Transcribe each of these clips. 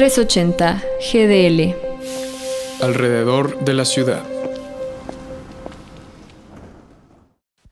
380 GDL. Alrededor de la ciudad.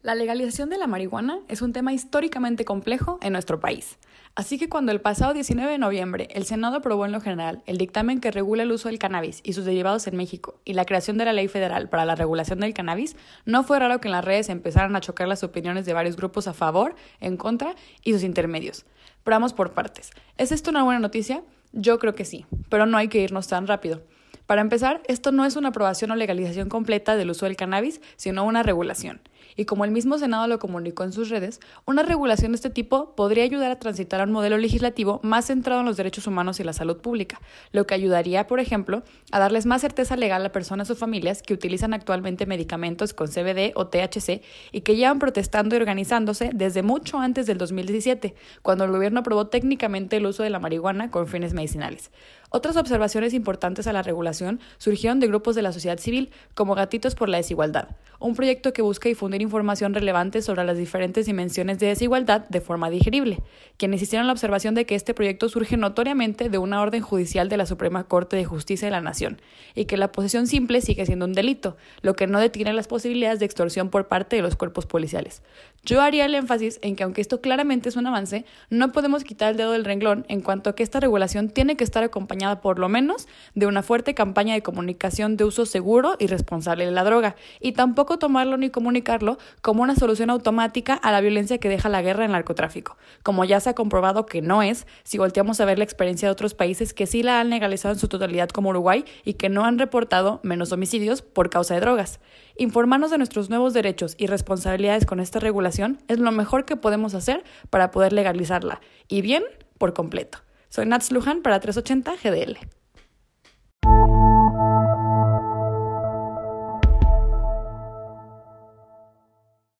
La legalización de la marihuana es un tema históricamente complejo en nuestro país. Así que cuando el pasado 19 de noviembre el Senado aprobó en lo general el dictamen que regula el uso del cannabis y sus derivados en México y la creación de la ley federal para la regulación del cannabis, no fue raro que en las redes empezaran a chocar las opiniones de varios grupos a favor, en contra y sus intermedios. Pero vamos por partes. ¿Es esto una buena noticia? Yo creo que sí, pero no hay que irnos tan rápido. Para empezar, esto no es una aprobación o legalización completa del uso del cannabis, sino una regulación. Y como el mismo Senado lo comunicó en sus redes, una regulación de este tipo podría ayudar a transitar a un modelo legislativo más centrado en los derechos humanos y la salud pública, lo que ayudaría, por ejemplo, a darles más certeza legal a personas o familias que utilizan actualmente medicamentos con CBD o THC y que llevan protestando y organizándose desde mucho antes del 2017, cuando el gobierno aprobó técnicamente el uso de la marihuana con fines medicinales. Otras observaciones importantes a la regulación surgieron de grupos de la sociedad civil, como Gatitos por la Desigualdad, un proyecto que busca difundir información relevante sobre las diferentes dimensiones de desigualdad de forma digerible, quienes hicieron la observación de que este proyecto surge notoriamente de una orden judicial de la Suprema Corte de Justicia de la Nación, y que la posesión simple sigue siendo un delito, lo que no detiene las posibilidades de extorsión por parte de los cuerpos policiales. Yo haría el énfasis en que aunque esto claramente es un avance, no podemos quitar el dedo del renglón en cuanto a que esta regulación tiene que estar acompañada por lo menos de una fuerte campaña de comunicación de uso seguro y responsable de la droga, y tampoco tomarlo ni comunicarlo como una solución automática a la violencia que deja la guerra en el narcotráfico, como ya se ha comprobado que no es si volteamos a ver la experiencia de otros países que sí la han legalizado en su totalidad como Uruguay y que no han reportado menos homicidios por causa de drogas. Informarnos de nuestros nuevos derechos y responsabilidades con esta regulación es lo mejor que podemos hacer para poder legalizarla, y bien, por completo. Soy Nats Luján para 380 GDL.